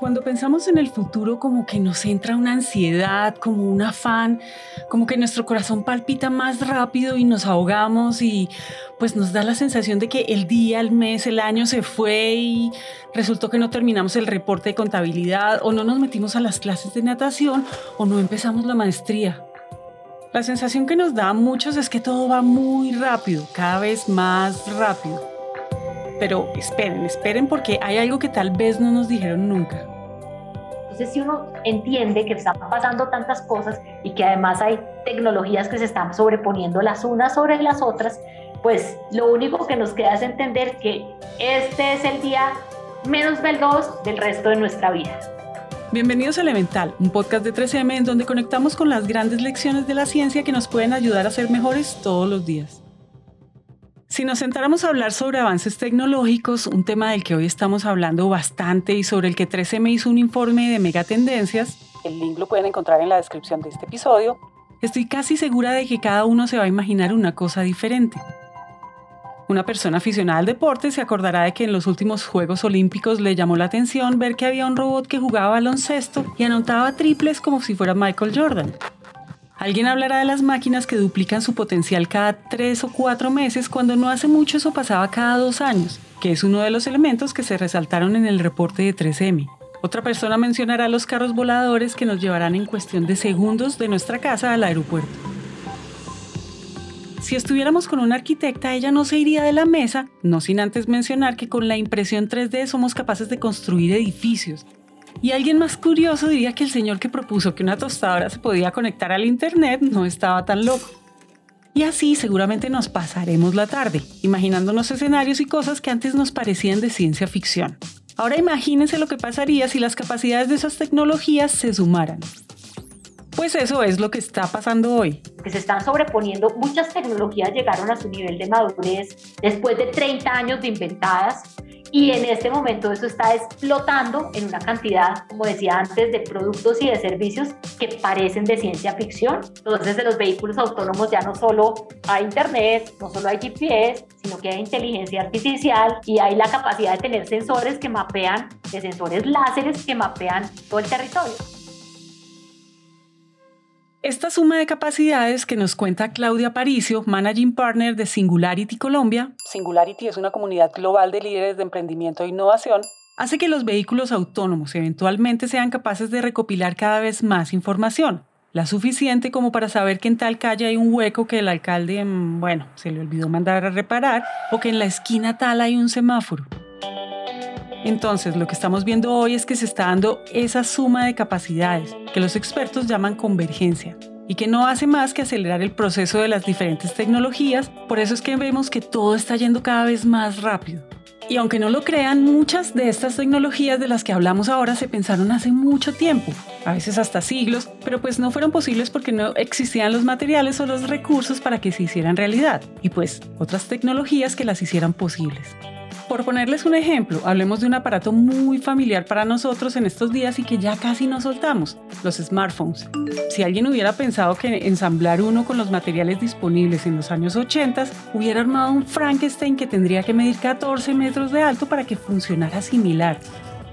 Cuando pensamos en el futuro como que nos entra una ansiedad, como un afán, como que nuestro corazón palpita más rápido y nos ahogamos y pues nos da la sensación de que el día, el mes, el año se fue y resultó que no terminamos el reporte de contabilidad o no nos metimos a las clases de natación o no empezamos la maestría. La sensación que nos da a muchos es que todo va muy rápido, cada vez más rápido. Pero esperen, esperen porque hay algo que tal vez no nos dijeron nunca. Entonces, si uno entiende que están pasando tantas cosas y que además hay tecnologías que se están sobreponiendo las unas sobre las otras, pues lo único que nos queda es entender que este es el día menos veloz del resto de nuestra vida. Bienvenidos a Elemental, un podcast de 3M en donde conectamos con las grandes lecciones de la ciencia que nos pueden ayudar a ser mejores todos los días. Si nos sentáramos a hablar sobre avances tecnológicos, un tema del que hoy estamos hablando bastante y sobre el que 13M hizo un informe de megatendencias, el link lo pueden encontrar en la descripción de este episodio, estoy casi segura de que cada uno se va a imaginar una cosa diferente. Una persona aficionada al deporte se acordará de que en los últimos Juegos Olímpicos le llamó la atención ver que había un robot que jugaba baloncesto y anotaba triples como si fuera Michael Jordan. Alguien hablará de las máquinas que duplican su potencial cada tres o cuatro meses cuando no hace mucho eso pasaba cada dos años, que es uno de los elementos que se resaltaron en el reporte de 3M. Otra persona mencionará los carros voladores que nos llevarán en cuestión de segundos de nuestra casa al aeropuerto. Si estuviéramos con una arquitecta, ella no se iría de la mesa, no sin antes mencionar que con la impresión 3D somos capaces de construir edificios, y alguien más curioso diría que el señor que propuso que una tostadora se podía conectar al Internet no estaba tan loco. Y así seguramente nos pasaremos la tarde, imaginándonos escenarios y cosas que antes nos parecían de ciencia ficción. Ahora imagínense lo que pasaría si las capacidades de esas tecnologías se sumaran. Pues eso es lo que está pasando hoy. Que se están sobreponiendo, muchas tecnologías llegaron a su nivel de madurez después de 30 años de inventadas y en este momento eso está explotando en una cantidad, como decía antes, de productos y de servicios que parecen de ciencia ficción. Entonces de los vehículos autónomos ya no solo hay internet, no solo hay GPS, sino que hay inteligencia artificial y hay la capacidad de tener sensores que mapean, de sensores láseres que mapean todo el territorio. Esta suma de capacidades que nos cuenta Claudia Paricio, Managing Partner de Singularity Colombia, Singularity es una comunidad global de líderes de emprendimiento e innovación, hace que los vehículos autónomos eventualmente sean capaces de recopilar cada vez más información, la suficiente como para saber que en tal calle hay un hueco que el alcalde, mm, bueno, se le olvidó mandar a reparar, o que en la esquina tal hay un semáforo. Entonces, lo que estamos viendo hoy es que se está dando esa suma de capacidades que los expertos llaman convergencia y que no hace más que acelerar el proceso de las diferentes tecnologías, por eso es que vemos que todo está yendo cada vez más rápido. Y aunque no lo crean, muchas de estas tecnologías de las que hablamos ahora se pensaron hace mucho tiempo, a veces hasta siglos, pero pues no fueron posibles porque no existían los materiales o los recursos para que se hicieran realidad, y pues otras tecnologías que las hicieran posibles. Por ponerles un ejemplo, hablemos de un aparato muy familiar para nosotros en estos días y que ya casi no soltamos, los smartphones. Si alguien hubiera pensado que ensamblar uno con los materiales disponibles en los años 80 hubiera armado un Frankenstein que tendría que medir 14 metros de alto para que funcionara similar.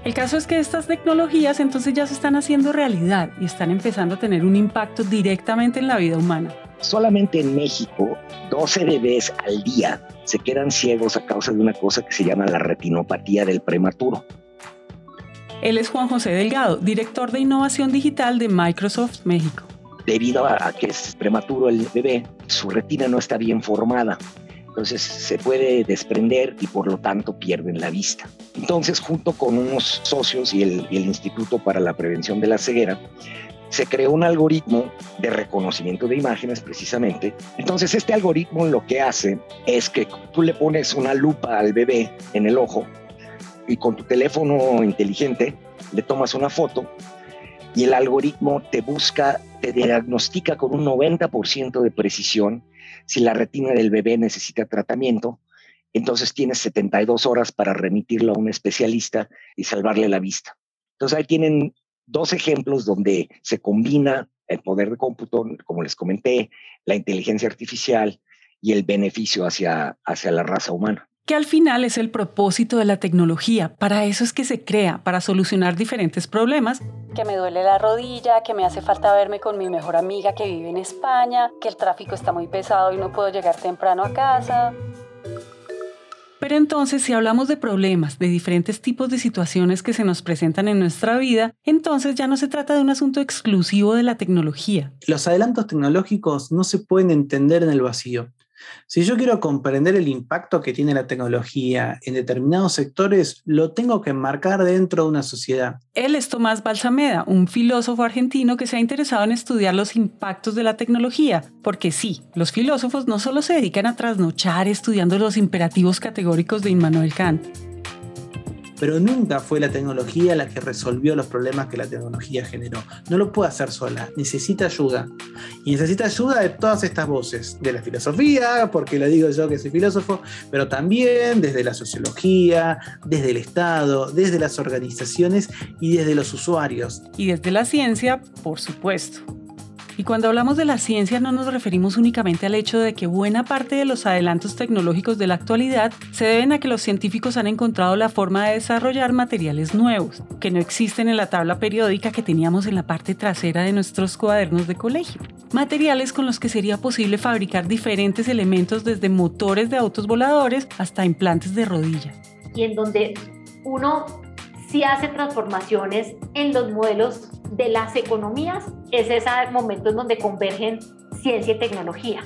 El caso es que estas tecnologías entonces ya se están haciendo realidad y están empezando a tener un impacto directamente en la vida humana. Solamente en México, 12 bebés al día se quedan ciegos a causa de una cosa que se llama la retinopatía del prematuro. Él es Juan José Delgado, director de innovación digital de Microsoft México. Debido a que es prematuro el bebé, su retina no está bien formada. Entonces se puede desprender y por lo tanto pierden la vista. Entonces, junto con unos socios y el, y el Instituto para la Prevención de la Ceguera, se creó un algoritmo de reconocimiento de imágenes precisamente. Entonces este algoritmo lo que hace es que tú le pones una lupa al bebé en el ojo y con tu teléfono inteligente le tomas una foto y el algoritmo te busca, te diagnostica con un 90% de precisión si la retina del bebé necesita tratamiento. Entonces tienes 72 horas para remitirlo a un especialista y salvarle la vista. Entonces ahí tienen dos ejemplos donde se combina el poder de cómputo, como les comenté, la inteligencia artificial y el beneficio hacia, hacia la raza humana. que al final es el propósito de la tecnología. Para eso es que se crea, para solucionar diferentes problemas. Que me duele la rodilla, que me hace falta verme con mi mejor amiga que vive en España, que el tráfico está muy pesado y no puedo llegar temprano a casa. Pero entonces, si hablamos de problemas, de diferentes tipos de situaciones que se nos presentan en nuestra vida, entonces ya no se trata de un asunto exclusivo de la tecnología. Los adelantos tecnológicos no se pueden entender en el vacío. Si yo quiero comprender el impacto que tiene la tecnología en determinados sectores, lo tengo que enmarcar dentro de una sociedad. Él es Tomás Balsameda, un filósofo argentino que se ha interesado en estudiar los impactos de la tecnología, porque sí, los filósofos no solo se dedican a trasnochar estudiando los imperativos categóricos de Immanuel Kant, pero nunca fue la tecnología la que resolvió los problemas que la tecnología generó. No lo puede hacer sola, necesita ayuda. Y necesita ayuda de todas estas voces, de la filosofía, porque lo digo yo que soy filósofo, pero también desde la sociología, desde el Estado, desde las organizaciones y desde los usuarios. Y desde la ciencia, por supuesto. Y cuando hablamos de la ciencia no nos referimos únicamente al hecho de que buena parte de los adelantos tecnológicos de la actualidad se deben a que los científicos han encontrado la forma de desarrollar materiales nuevos, que no existen en la tabla periódica que teníamos en la parte trasera de nuestros cuadernos de colegio. Materiales con los que sería posible fabricar diferentes elementos desde motores de autos voladores hasta implantes de rodilla. Y en donde uno sí hace transformaciones en los modelos de las economías, es ese momento en donde convergen ciencia y tecnología,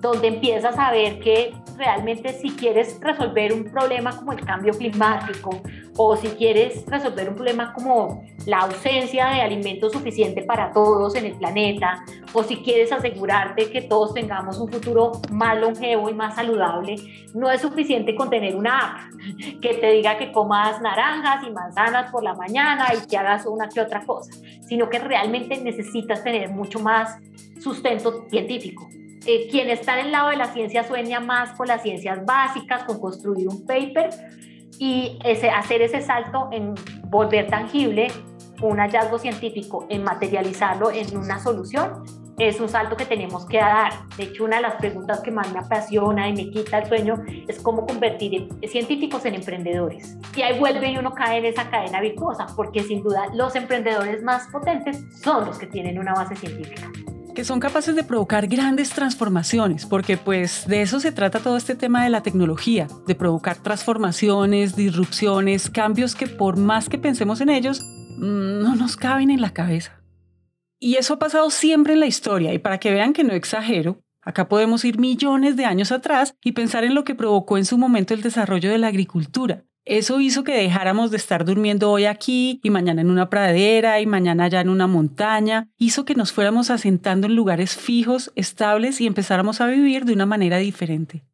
donde empiezas a ver que realmente si quieres resolver un problema como el cambio climático o si quieres resolver un problema como la ausencia de alimento suficiente para todos en el planeta o si quieres asegurarte que todos tengamos un futuro más longevo y más saludable, no es suficiente con tener una app que te diga que comas naranjas y manzanas por la mañana y que hagas una que otra cosa, sino que realmente necesitas tener mucho más sustento científico. Eh, quien está en el lado de la ciencia sueña más con las ciencias básicas, con construir un paper y ese, hacer ese salto en volver tangible un hallazgo científico, en materializarlo en una solución, es un salto que tenemos que dar. De hecho, una de las preguntas que más me apasiona y me quita el sueño es cómo convertir científicos en emprendedores. Y ahí vuelve y uno cae en esa cadena virtuosa, porque sin duda los emprendedores más potentes son los que tienen una base científica que son capaces de provocar grandes transformaciones, porque pues de eso se trata todo este tema de la tecnología, de provocar transformaciones, disrupciones, cambios que por más que pensemos en ellos, mm, no nos caben en la cabeza. Y eso ha pasado siempre en la historia, y para que vean que no exagero, acá podemos ir millones de años atrás y pensar en lo que provocó en su momento el desarrollo de la agricultura, eso hizo que dejáramos de estar durmiendo hoy aquí y mañana en una pradera y mañana allá en una montaña. Hizo que nos fuéramos asentando en lugares fijos, estables y empezáramos a vivir de una manera diferente.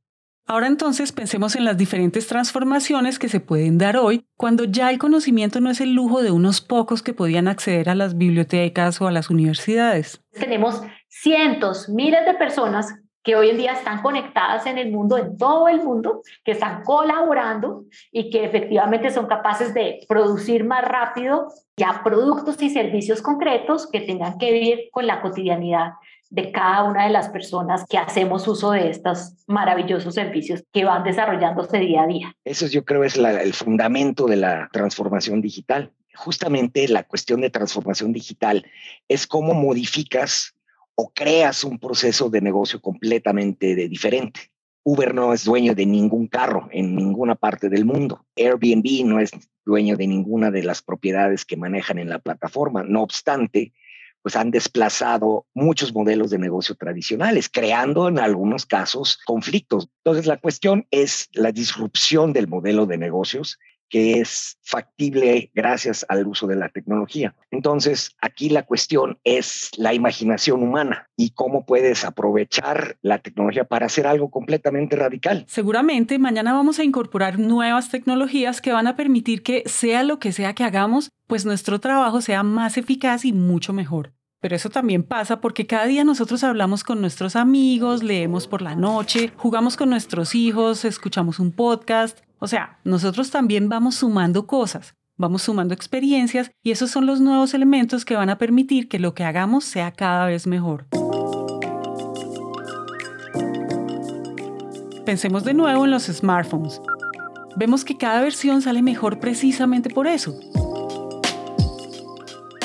Ahora entonces pensemos en las diferentes transformaciones que se pueden dar hoy cuando ya el conocimiento no es el lujo de unos pocos que podían acceder a las bibliotecas o a las universidades. Tenemos cientos, miles de personas que hoy en día están conectadas en el mundo, en todo el mundo, que están colaborando y que efectivamente son capaces de producir más rápido ya productos y servicios concretos que tengan que ver con la cotidianidad de cada una de las personas que hacemos uso de estos maravillosos servicios que van desarrollándose día a día. Eso yo creo es el fundamento de la transformación digital. Justamente la cuestión de transformación digital es cómo modificas o creas un proceso de negocio completamente diferente. Uber no es dueño de ningún carro en ninguna parte del mundo. Airbnb no es dueño de ninguna de las propiedades que manejan en la plataforma. No obstante, pues han desplazado muchos modelos de negocio tradicionales, creando en algunos casos conflictos. Entonces, la cuestión es la disrupción del modelo de negocios que es factible gracias al uso de la tecnología. Entonces, aquí la cuestión es la imaginación humana y cómo puedes aprovechar la tecnología para hacer algo completamente radical. Seguramente mañana vamos a incorporar nuevas tecnologías que van a permitir que sea lo que sea que hagamos, pues nuestro trabajo sea más eficaz y mucho mejor. Pero eso también pasa porque cada día nosotros hablamos con nuestros amigos, leemos por la noche, jugamos con nuestros hijos, escuchamos un podcast. O sea, nosotros también vamos sumando cosas, vamos sumando experiencias y esos son los nuevos elementos que van a permitir que lo que hagamos sea cada vez mejor. Pensemos de nuevo en los smartphones. vemos que cada versión sale mejor precisamente por eso.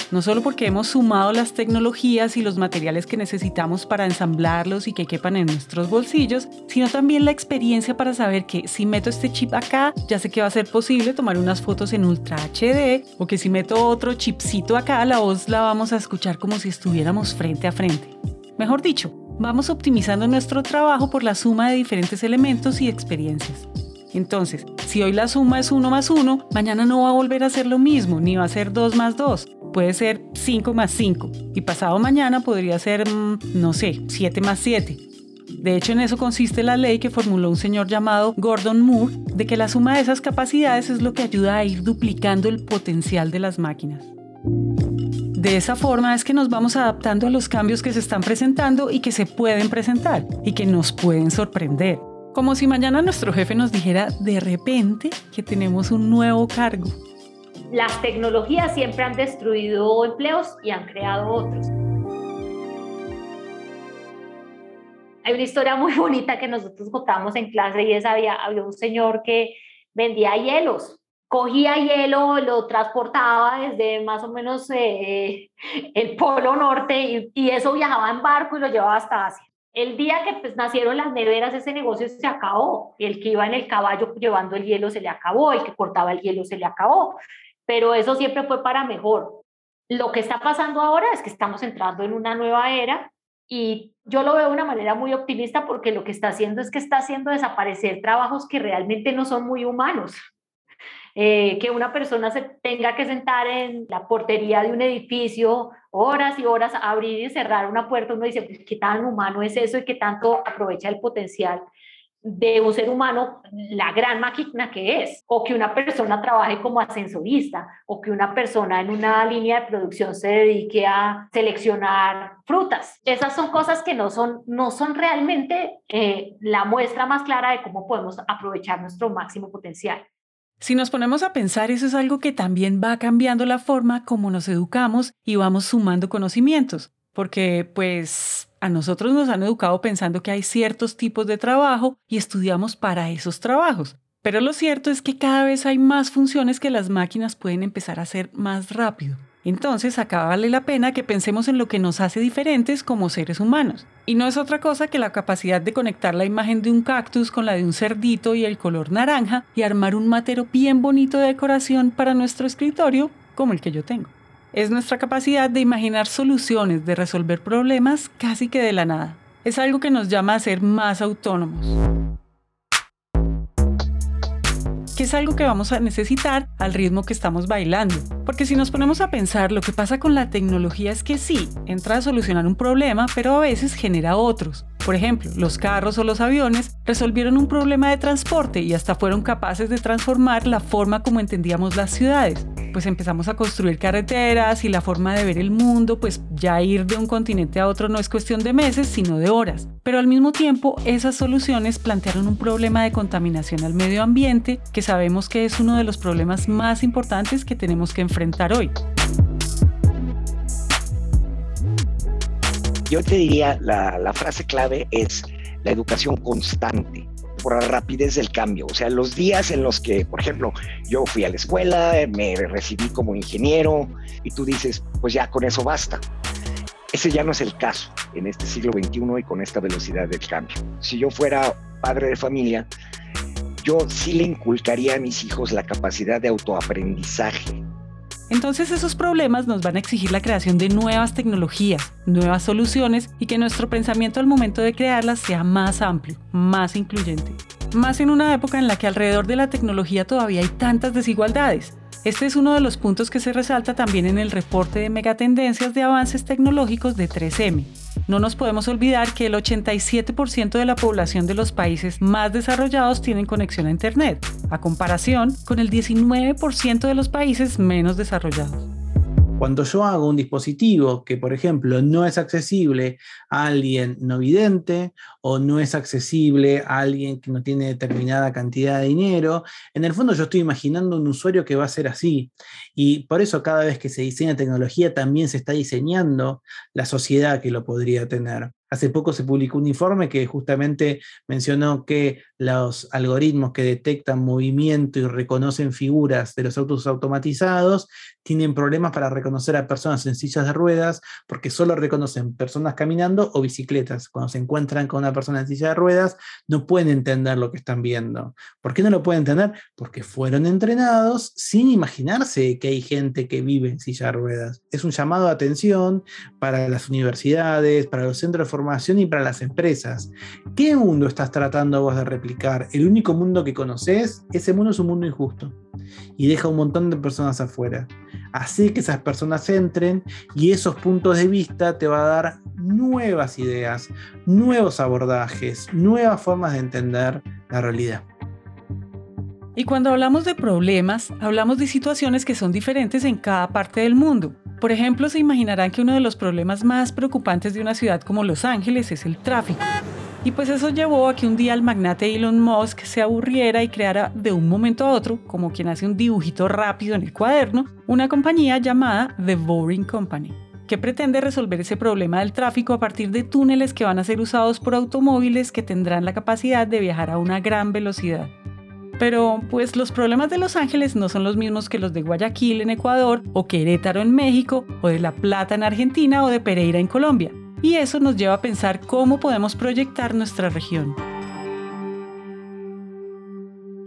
No solo porque hemos sumado las tecnologías y los materiales que necesitamos para ensamblarlos y que quepan en nuestros bolsillos, sino también la experiencia para saber que si meto este chip acá, ya sé que va a ser posible tomar unas fotos en Ultra HD, o que si meto otro chipcito acá, la voz la vamos a escuchar como si estuviéramos frente a frente. Mejor dicho, vamos optimizando nuestro trabajo por la suma de diferentes elementos y experiencias. Entonces, si hoy la suma es 1 más 1, mañana no va a volver a ser lo mismo, ni va a ser 2 más 2. Puede ser 5 más 5. Y pasado mañana podría ser, mm, no sé, 7 más 7. De hecho, en eso consiste la ley que formuló un señor llamado Gordon Moore, de que la suma de esas capacidades es lo que ayuda a ir duplicando el potencial de las máquinas. De esa forma es que nos vamos adaptando a los cambios que se están presentando y que se pueden presentar y que nos pueden sorprender. Como si mañana nuestro jefe nos dijera de repente que tenemos un nuevo cargo. Las tecnologías siempre han destruido empleos y han creado otros. Hay una historia muy bonita que nosotros contamos en clase y es había, había un señor que vendía hielos. Cogía hielo, lo transportaba desde más o menos eh, el Polo Norte y, y eso viajaba en barco y lo llevaba hasta Asia. El día que pues, nacieron las neveras, ese negocio se acabó. El que iba en el caballo llevando el hielo se le acabó, el que cortaba el hielo se le acabó. Pero eso siempre fue para mejor. Lo que está pasando ahora es que estamos entrando en una nueva era y yo lo veo de una manera muy optimista porque lo que está haciendo es que está haciendo desaparecer trabajos que realmente no son muy humanos. Eh, que una persona se tenga que sentar en la portería de un edificio horas y horas, abrir y cerrar una puerta, uno dice, pues, ¿qué tan humano es eso y qué tanto aprovecha el potencial de un ser humano, la gran máquina que es, o que una persona trabaje como ascensorista, o que una persona en una línea de producción se dedique a seleccionar frutas. Esas son cosas que no son, no son realmente eh, la muestra más clara de cómo podemos aprovechar nuestro máximo potencial. Si nos ponemos a pensar, eso es algo que también va cambiando la forma como nos educamos y vamos sumando conocimientos, porque pues a nosotros nos han educado pensando que hay ciertos tipos de trabajo y estudiamos para esos trabajos. Pero lo cierto es que cada vez hay más funciones que las máquinas pueden empezar a hacer más rápido. Entonces acá vale la pena que pensemos en lo que nos hace diferentes como seres humanos. Y no es otra cosa que la capacidad de conectar la imagen de un cactus con la de un cerdito y el color naranja y armar un matero bien bonito de decoración para nuestro escritorio como el que yo tengo. Es nuestra capacidad de imaginar soluciones, de resolver problemas casi que de la nada. Es algo que nos llama a ser más autónomos que es algo que vamos a necesitar al ritmo que estamos bailando. Porque si nos ponemos a pensar, lo que pasa con la tecnología es que sí, entra a solucionar un problema, pero a veces genera otros. Por ejemplo, los carros o los aviones resolvieron un problema de transporte y hasta fueron capaces de transformar la forma como entendíamos las ciudades. Pues empezamos a construir carreteras y la forma de ver el mundo, pues ya ir de un continente a otro no es cuestión de meses, sino de horas. Pero al mismo tiempo, esas soluciones plantearon un problema de contaminación al medio ambiente que sabemos que es uno de los problemas más importantes que tenemos que enfrentar hoy. Yo te diría, la, la frase clave es la educación constante por la rapidez del cambio. O sea, los días en los que, por ejemplo, yo fui a la escuela, me recibí como ingeniero y tú dices, pues ya con eso basta. Ese ya no es el caso en este siglo XXI y con esta velocidad del cambio. Si yo fuera padre de familia, yo sí le inculcaría a mis hijos la capacidad de autoaprendizaje, entonces esos problemas nos van a exigir la creación de nuevas tecnologías, nuevas soluciones y que nuestro pensamiento al momento de crearlas sea más amplio, más incluyente. Más en una época en la que alrededor de la tecnología todavía hay tantas desigualdades. Este es uno de los puntos que se resalta también en el reporte de megatendencias de avances tecnológicos de 3M, no nos podemos olvidar que el 87% de la población de los países más desarrollados tienen conexión a Internet, a comparación con el 19% de los países menos desarrollados. Cuando yo hago un dispositivo que, por ejemplo, no es accesible a alguien no vidente o no es accesible a alguien que no tiene determinada cantidad de dinero, en el fondo yo estoy imaginando un usuario que va a ser así. Y por eso cada vez que se diseña tecnología también se está diseñando la sociedad que lo podría tener. Hace poco se publicó un informe que justamente mencionó que los algoritmos que detectan movimiento y reconocen figuras de los autos automatizados tienen problemas para reconocer a personas en sillas de ruedas porque solo reconocen personas caminando o bicicletas. Cuando se encuentran con una persona en silla de ruedas, no pueden entender lo que están viendo. ¿Por qué no lo pueden entender? Porque fueron entrenados sin imaginarse que hay gente que vive en silla de ruedas. Es un llamado de atención para las universidades, para los centros de formación y para las empresas. ¿Qué mundo estás tratando vos de replicar? El único mundo que conoces, ese mundo es un mundo injusto y deja un montón de personas afuera. Así que esas personas entren y esos puntos de vista te va a dar nuevas ideas, nuevos abordajes, nuevas formas de entender la realidad. Y cuando hablamos de problemas, hablamos de situaciones que son diferentes en cada parte del mundo. Por ejemplo, se imaginarán que uno de los problemas más preocupantes de una ciudad como Los Ángeles es el tráfico. Y pues eso llevó a que un día el magnate Elon Musk se aburriera y creara de un momento a otro, como quien hace un dibujito rápido en el cuaderno, una compañía llamada The Boring Company, que pretende resolver ese problema del tráfico a partir de túneles que van a ser usados por automóviles que tendrán la capacidad de viajar a una gran velocidad. Pero pues los problemas de Los Ángeles no son los mismos que los de Guayaquil en Ecuador, o Querétaro en México, o de La Plata en Argentina, o de Pereira en Colombia. Y eso nos lleva a pensar cómo podemos proyectar nuestra región.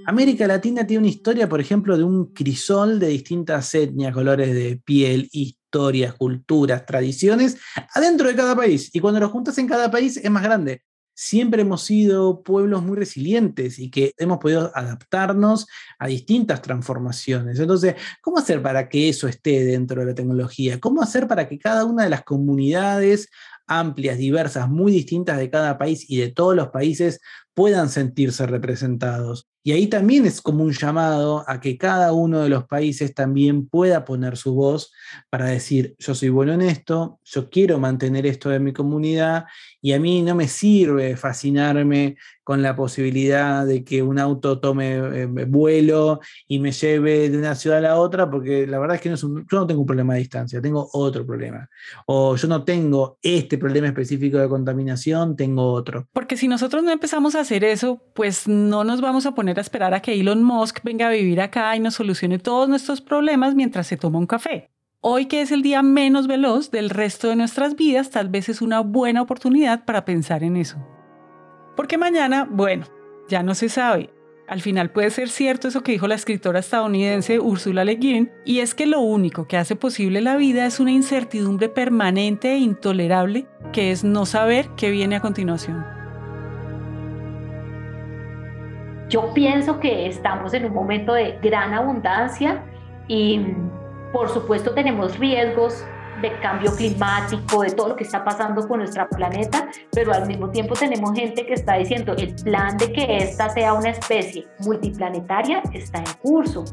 América Latina tiene una historia, por ejemplo, de un crisol de distintas etnias, colores de piel, historias, culturas, tradiciones, adentro de cada país. Y cuando lo juntas en cada país es más grande siempre hemos sido pueblos muy resilientes y que hemos podido adaptarnos a distintas transformaciones. Entonces, ¿cómo hacer para que eso esté dentro de la tecnología? ¿Cómo hacer para que cada una de las comunidades amplias, diversas, muy distintas de cada país y de todos los países puedan sentirse representados? Y ahí también es como un llamado a que cada uno de los países también pueda poner su voz para decir, yo soy bueno en esto, yo quiero mantener esto de mi comunidad y a mí no me sirve fascinarme con la posibilidad de que un auto tome eh, vuelo y me lleve de una ciudad a la otra, porque la verdad es que no yo no tengo un problema de distancia, tengo otro problema. O yo no tengo este problema específico de contaminación, tengo otro. Porque si nosotros no empezamos a hacer eso, pues no nos vamos a esperar a que Elon Musk venga a vivir acá y nos solucione todos nuestros problemas mientras se toma un café. Hoy que es el día menos veloz del resto de nuestras vidas, tal vez es una buena oportunidad para pensar en eso. Porque mañana, bueno, ya no se sabe. Al final puede ser cierto eso que dijo la escritora estadounidense Ursula Le Guin, y es que lo único que hace posible la vida es una incertidumbre permanente e intolerable, que es no saber qué viene a continuación. Yo pienso que estamos en un momento de gran abundancia y por supuesto tenemos riesgos de cambio climático, de todo lo que está pasando con nuestro planeta, pero al mismo tiempo tenemos gente que está diciendo el plan de que esta sea una especie multiplanetaria está en curso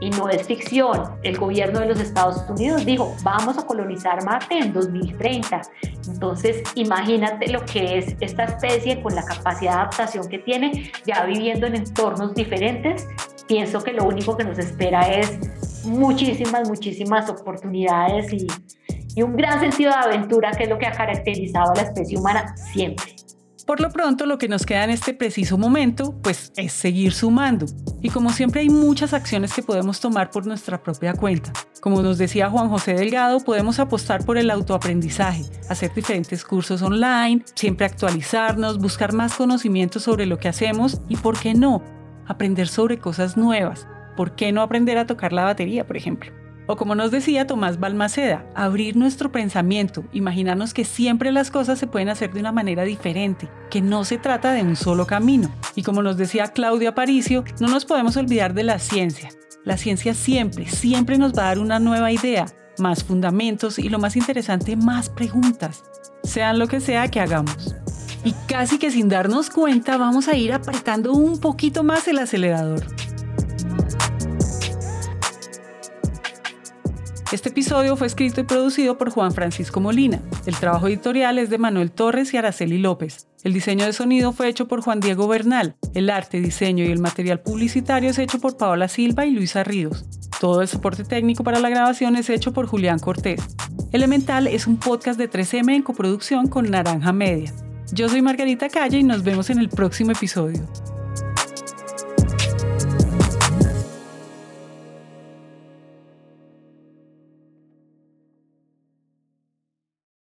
y no es ficción. El gobierno de los Estados Unidos dijo, vamos a colonizar Marte en 2030. Entonces, imagínate lo que es esta especie con la capacidad de adaptación que tiene, ya viviendo en entornos diferentes. Pienso que lo único que nos espera es muchísimas, muchísimas oportunidades y, y un gran sentido de aventura que es lo que ha caracterizado a la especie humana siempre. Por lo pronto, lo que nos queda en este preciso momento, pues es seguir sumando. Y como siempre hay muchas acciones que podemos tomar por nuestra propia cuenta. Como nos decía Juan José Delgado, podemos apostar por el autoaprendizaje, hacer diferentes cursos online, siempre actualizarnos, buscar más conocimiento sobre lo que hacemos y, ¿por qué no?, aprender sobre cosas nuevas. ¿Por qué no aprender a tocar la batería, por ejemplo? O como nos decía Tomás Balmaceda, abrir nuestro pensamiento, imaginarnos que siempre las cosas se pueden hacer de una manera diferente, que no se trata de un solo camino. Y como nos decía Claudia Aparicio, no nos podemos olvidar de la ciencia. La ciencia siempre, siempre nos va a dar una nueva idea, más fundamentos y lo más interesante, más preguntas, sean lo que sea que hagamos. Y casi que sin darnos cuenta vamos a ir apretando un poquito más el acelerador. Este episodio fue escrito y producido por Juan Francisco Molina. El trabajo editorial es de Manuel Torres y Araceli López. El diseño de sonido fue hecho por Juan Diego Bernal. El arte, diseño y el material publicitario es hecho por Paola Silva y Luisa Ríos. Todo el soporte técnico para la grabación es hecho por Julián Cortés. Elemental es un podcast de 3M en coproducción con Naranja Media. Yo soy Margarita Calle y nos vemos en el próximo episodio.